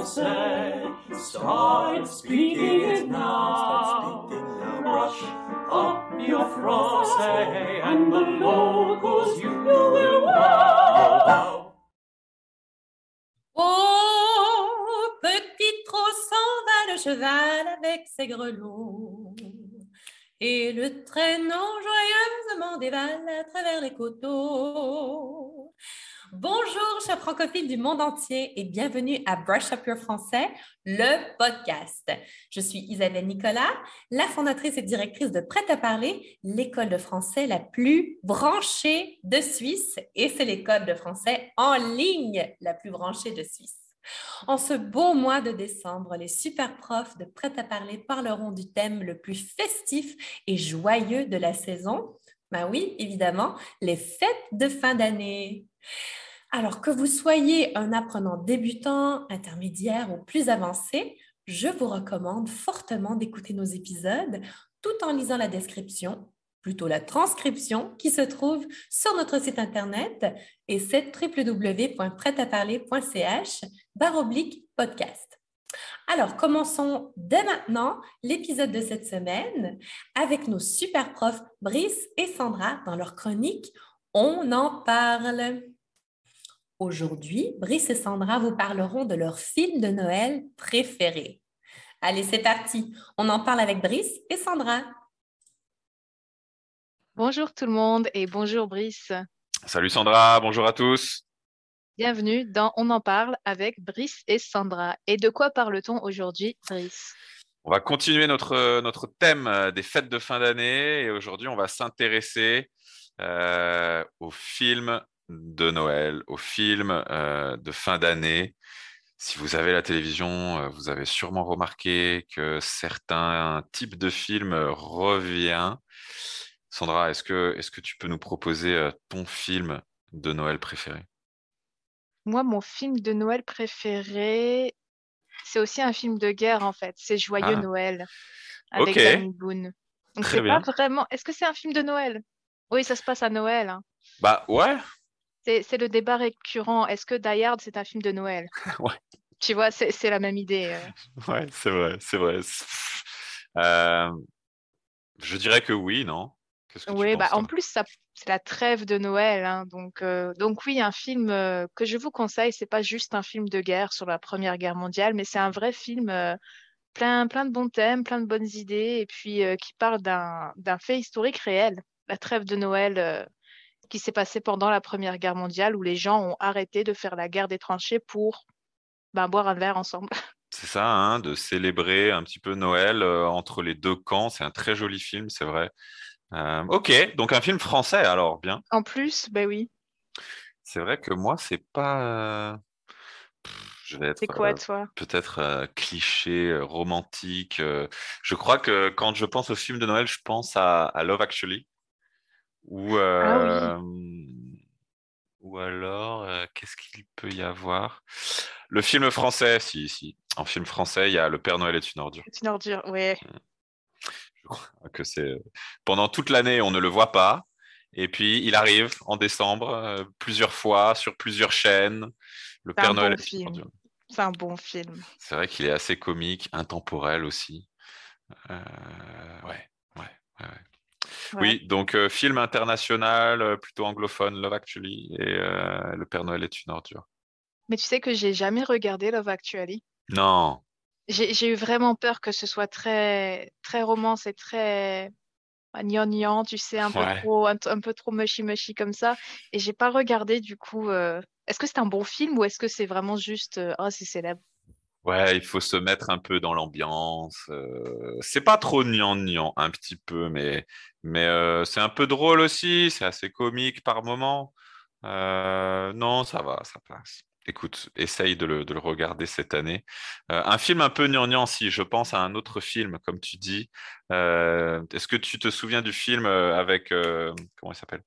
français. Start speaking it now. Brush up your français and the locals you will wow. Oh, petit s'en va le cheval avec ses grelots. Et le traîneau joyeusement dévale à travers les coteaux. Bonjour, chers francophiles du monde entier et bienvenue à Brush Up Your Français, le podcast. Je suis Isabelle Nicolas, la fondatrice et directrice de Prêt à parler, l'école de français la plus branchée de Suisse et c'est l'école de français en ligne la plus branchée de Suisse. En ce beau mois de décembre, les super profs de Prêt à parler parleront du thème le plus festif et joyeux de la saison. Ben oui, évidemment, les fêtes de fin d'année. Alors que vous soyez un apprenant débutant, intermédiaire ou plus avancé, je vous recommande fortement d'écouter nos épisodes tout en lisant la description, plutôt la transcription qui se trouve sur notre site internet et c'est www.prêtaparler.ch oblique podcast. Alors, commençons dès maintenant l'épisode de cette semaine avec nos super profs Brice et Sandra dans leur chronique On en parle. Aujourd'hui, Brice et Sandra vous parleront de leur film de Noël préféré. Allez, c'est parti. On en parle avec Brice et Sandra. Bonjour tout le monde et bonjour Brice. Salut Sandra, bonjour à tous. Bienvenue dans On en parle avec Brice et Sandra. Et de quoi parle-t-on aujourd'hui, Brice? On va continuer notre, notre thème euh, des fêtes de fin d'année et aujourd'hui on va s'intéresser euh, au film de Noël, aux films euh, de fin d'année. Si vous avez la télévision, euh, vous avez sûrement remarqué que certains types de films reviennent. Sandra, est-ce que, est que tu peux nous proposer euh, ton film de Noël préféré? Moi, mon film de Noël préféré, c'est aussi un film de guerre en fait. C'est Joyeux Ah. Noël avec Ok. Danny Boone. Donc Très c'est bien. pas vraiment. Est-ce que c'est un film de Noël? Oui, ça se passe à Noël. hein. Bah ouais, C'est c'est le débat récurrent. Est-ce que Die Hard c'est un film de Noël? Ouais. Tu vois, c'est c'est la même idée. euh. ouais, c'est vrai, c'est vrai. Euh, je dirais que oui, non? Qu'est-ce que tu Oui, bah, penses, en toi? plus, ça, c'est la trêve de Noël. hein, donc, euh, donc oui, un film euh, que je vous conseille, c'est pas juste un film de guerre sur la Première Guerre mondiale, mais c'est un vrai film euh, plein, plein de bons thèmes, plein de bonnes idées, et puis euh, qui parle d'un, d'un fait historique réel, la trêve de Noël euh, qui s'est passée pendant la Première Guerre mondiale, où les gens ont arrêté de faire la guerre des tranchées pour ben, boire un verre ensemble. C'est ça, hein, de célébrer un petit peu Noël euh, entre les deux camps. C'est un très joli film, c'est vrai. Euh, ok, donc un film français alors, bien. En plus, ben oui, C'est vrai que moi, c'est pas. pff, Je vais être c'est quoi, euh, toi? peut-être cliché, romantique. Je crois que quand je pense au film de Noël, je pense à, à Love Actually. Ou, Ah euh, ou alors, euh, qu'est-ce qu'il peut y avoir? Le film français, si, si. En film français, il y a Le Père Noël est une ordure. C'est une ordure, ouais. Je crois que c'est pendant toute l'année, on ne le voit pas. Et puis, il arrive en décembre, euh, plusieurs fois, sur plusieurs chaînes. Le Père Noël bon est une film. ordure. C'est un bon film. C'est vrai qu'il est assez comique, intemporel aussi. Euh, ouais, ouais, ouais, ouais. Ouais. Oui, donc euh, film international, euh, plutôt anglophone, Love Actually, et euh, Le Père Noël est une ordure. Mais tu sais que j'ai jamais regardé Love Actually. Non, J'ai eu vraiment peur que ce soit très, très romance et très gnangnan, tu sais, un peu Ouais. trop, un, un peu trop mushy mushy comme ça. Et j'ai pas regardé du coup. euh, Est-ce que c'est un bon film ou est-ce que c'est vraiment juste oh c'est célèbre? Ouais, il faut se mettre un peu dans l'ambiance. euh, c'est pas trop gnangnan, un petit peu, mais, mais euh, c'est un peu drôle aussi, c'est assez comique par moment. Euh, non, ça va, ça passe. Écoute, essaye de le, de le regarder cette année. Euh, un film un peu gnangnan, si je pense à un autre film, comme tu dis. Est-ce que tu te souviens du film avec, comment il s'appelle?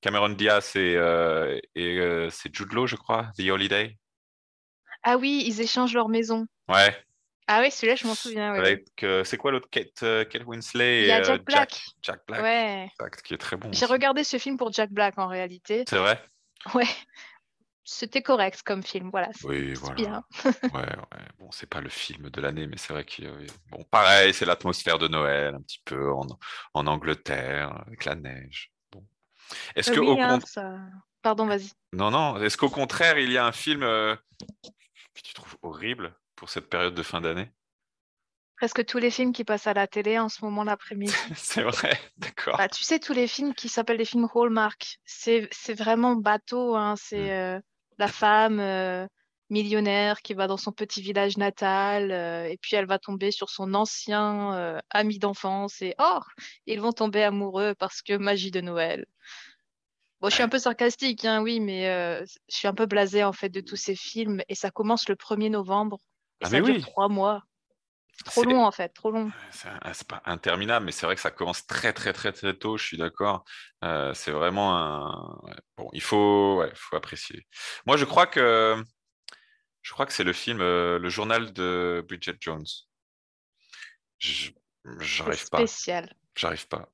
Cameron Diaz et, et c'est Jude je crois, The Holiday? Ah oui, ils échangent leur maison. Ouais, Ah oui, celui-là, je m'en souviens. ouais, ouais. avec, euh, c'est quoi l'autre? Kate, euh, Kate Winslet Il et y a euh, Jack Black. Jack Black, Ouais. exact, qui est très bon. J'ai regardé ce film pour Jack Black en réalité. C'est vrai? Ouais. c'était correct comme film. Voilà, Oui, voilà. bien. Ouais, ouais. Bon, c'est pas le film de l'année, mais c'est vrai que bon, pareil, c'est l'atmosphère de Noël, un petit peu en, en Angleterre, avec la neige. Bon. Est-ce Euh, que oui, au hein, ça... Pardon, vas-y. non, non, est-ce qu'au contraire, il y a un film euh, que tu trouves horrible pour cette période de fin d'année? Presque tous les films qui passent à la télé en ce moment l'après-midi. C'est vrai, d'accord. Bah, tu sais, tous les films qui s'appellent des films Hallmark, c'est c'est vraiment bateau. Hein. C'est Mm. euh, la femme euh, millionnaire qui va dans son petit village natal euh, et puis elle va tomber sur son ancien ami d'enfance et oh, ils vont tomber amoureux parce que magie de Noël. Bon, je suis un peu sarcastique, hein, oui, mais euh, je suis un peu blasée en fait de tous ces films et ça commence le 1er novembre et Ah, ça mais dure oui. trois mois. Trop long en fait, trop long. C'est un- c'est pas interminable, mais c'est vrai que ça commence très très très très tôt, je suis d'accord. Euh, c'est vraiment un... Bon, il faut, ouais, faut apprécier. Moi, je crois que je crois que c'est le film euh, Le journal de Bridget Jones. J'arrive pas, spécial. j'arrive pas.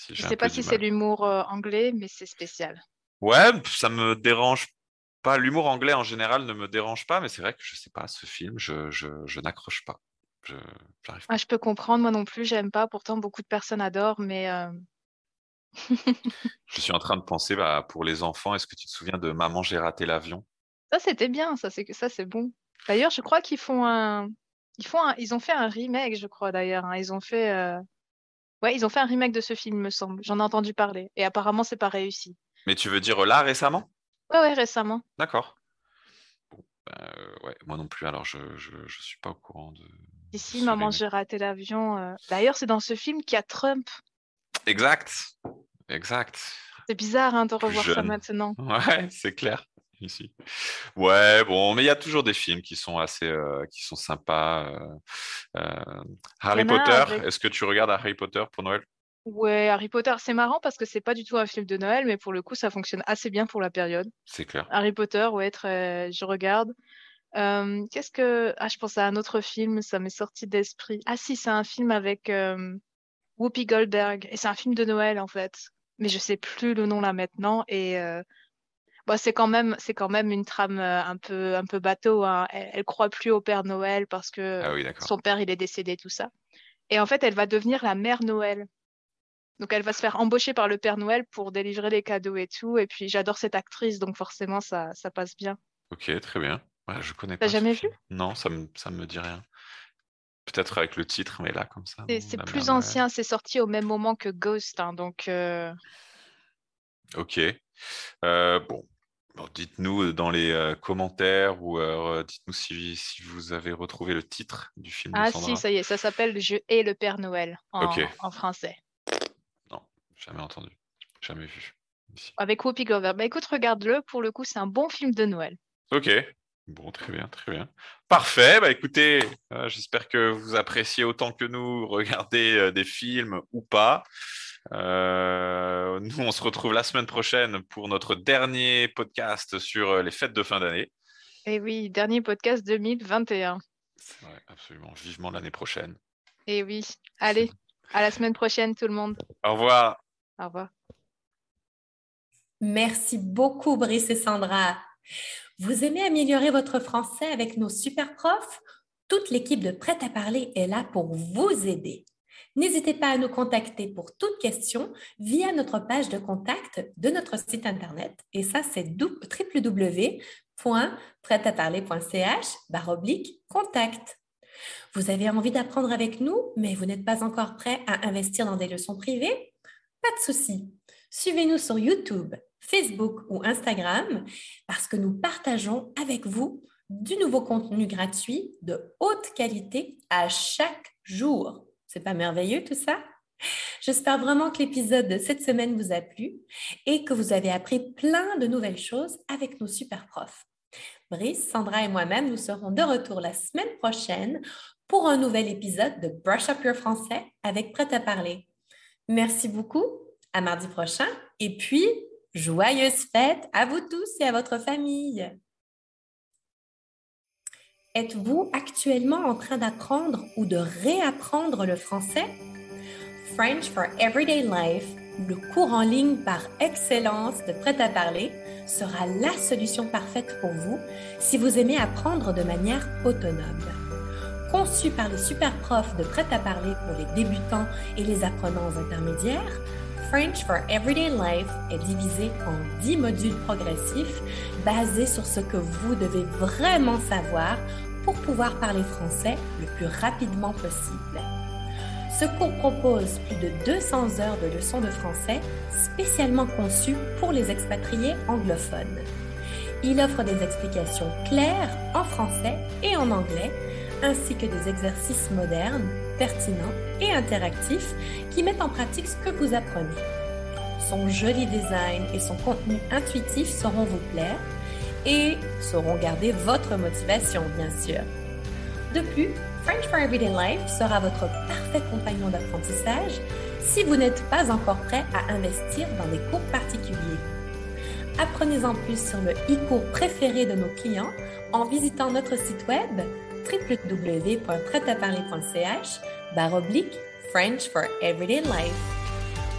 Si, Je un sais pas si c'est l'humour euh, anglais, mais c'est spécial. Ouais, ça me dérange pas. L'humour anglais en général ne me dérange pas, mais c'est vrai que je sais pas, ce film, je, je, je n'accroche pas. Je, pas. Ah, je peux comprendre, moi non plus, j'aime pas. Pourtant, beaucoup de personnes adorent, mais euh, Je suis en train de penser, bah, pour les enfants, est-ce que tu te souviens de Maman, j'ai raté l'avion? ça, c'était bien. Ça, c'est que ça, c'est bon. D'ailleurs, je crois qu'ils font un, ils font un... ils ont fait un remake, je crois d'ailleurs. hein. Ils ont fait, euh, ouais, ils ont fait un remake de ce film, me semble. J'en ai entendu parler, et apparemment, c'est pas réussi. Mais tu veux dire là récemment? Ouais, ouais, récemment. D'accord. Bon, euh, ouais, moi non plus, alors je, je, je suis pas au courant de, Ici, maman, j'ai raté l'avion. euh. D'ailleurs, c'est dans ce film qu'il y a Trump. Exact, exact. C'est bizarre, hein, de revoir ça maintenant. Ouais, c'est clair. Ici. Ouais, bon, mais il y a toujours des films qui sont assez, euh, qui sont sympas. euh, euh, Harry Potter, avec- est-ce que tu regardes Harry Potter pour Noël? Ouais, Harry Potter, c'est marrant parce que c'est pas du tout un film de Noël, mais pour le coup, ça fonctionne assez bien pour la période. C'est clair. Harry Potter, ouais, très... je regarde. Euh, qu'est-ce que... Ah, je pense à un autre film, ça m'est sorti d'esprit. Ah si, c'est un film avec Whoopi Goldberg. Et c'est un film de Noël, en fait. Mais je sais plus le nom là maintenant. Et bon, c'est quand même, c'est quand même une trame euh, un peu, un peu bateau. Hein. Elle, elle croit plus au Père Noël parce que Ah oui, son père, il est décédé, tout ça. Et en fait, elle va devenir la mère Noël. Donc, elle va se faire embaucher par le Père Noël pour délivrer les cadeaux et tout. Et puis, j'adore cette actrice, donc forcément, ça, ça passe bien. Ok, très bien. Ouais, je connais pas jamais film. Non, ça me, ça me dit rien. Peut-être avec le titre, mais là, comme ça. C'est plus ancien, c'est sorti au même moment que Ghost. hein, donc, euh, Ok. Euh, bon. Bon, dites-nous dans les euh, commentaires ou euh, dites-nous si, si vous avez retrouvé le titre du film de ah Sandra. si, ça y est, ça s'appelle Je hais le Père Noël en, français. Non, jamais entendu. Jamais vu. Ici. Avec Whoopi Goldberg. Bah écoute, regarde-le. Pour le coup, c'est un bon film de Noël. Ok. Bon, très bien, très bien. Parfait. Bah écoutez, euh, j'espère que vous appréciez autant que nous regarder euh, des films ou pas. Euh, nous, on se retrouve la semaine prochaine pour notre dernier podcast sur euh, les fêtes de fin d'année. Et oui, dernier podcast 2021. C'est vrai, absolument. Vivement l'année prochaine. Et oui, allez, à la semaine prochaine, tout le monde. Au revoir. Au revoir. Merci beaucoup, Brice et Sandra. Vous aimez améliorer votre français avec nos super profs? Toute l'équipe de Prêt à parler est là pour vous aider. N'hésitez pas à nous contacter pour toute question via notre page de contact de notre site internet. Et ça, c'est www.prêtaparler.ch baroblique contact. Vous avez envie d'apprendre avec nous, mais vous n'êtes pas encore prêt à investir dans des leçons privées? Pas de souci. Suivez-nous sur YouTube, Facebook ou Instagram parce que nous partageons avec vous du nouveau contenu gratuit de haute qualité à chaque jour. C'est pas merveilleux tout ça? J'espère vraiment que l'épisode de cette semaine vous a plu et que vous avez appris plein de nouvelles choses avec nos super profs. Brice, Sandra et moi-même, nous serons de retour la semaine prochaine pour un nouvel épisode de Brush Up Your Français avec Prêt à parler. Merci beaucoup, à mardi prochain et puis joyeuses fêtes à vous tous et à votre famille. Êtes-vous actuellement en train d'apprendre ou de réapprendre le français? French for Everyday Life, le cours en ligne par excellence de Prêt à parler, sera la solution parfaite pour vous si vous aimez apprendre de manière autonome. Conçu par les super profs de prêt-à-parler pour les débutants et les apprenants intermédiaires, French for Everyday Life est divisé en 10 modules progressifs basés sur ce que vous devez vraiment savoir pour pouvoir parler français le plus rapidement possible. Ce cours propose plus de 200 heures de leçons de français spécialement conçues pour les expatriés anglophones. Il offre des explications claires en français et en anglais, ainsi que des exercices modernes pertinent et interactif qui met en pratique ce que vous apprenez. Son joli design et son contenu intuitif sauront vous plaire et sauront garder votre motivation, bien sûr. De plus, French for Everyday Life sera votre parfait compagnon d'apprentissage si vous n'êtes pas encore prêt à investir dans des cours particuliers. Apprenez en plus sur le e-cours préféré de nos clients en visitant notre site web www.prêtaparler.ch oblique French for Everyday Life.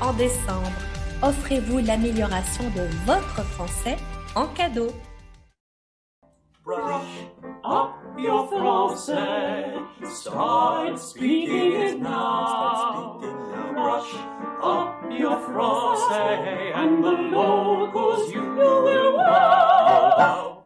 En décembre, offrez-vous l'amélioration de votre français en cadeau. Brush up your Francais. Start speaking it now. Brush up your Francais, and the locals you will wow.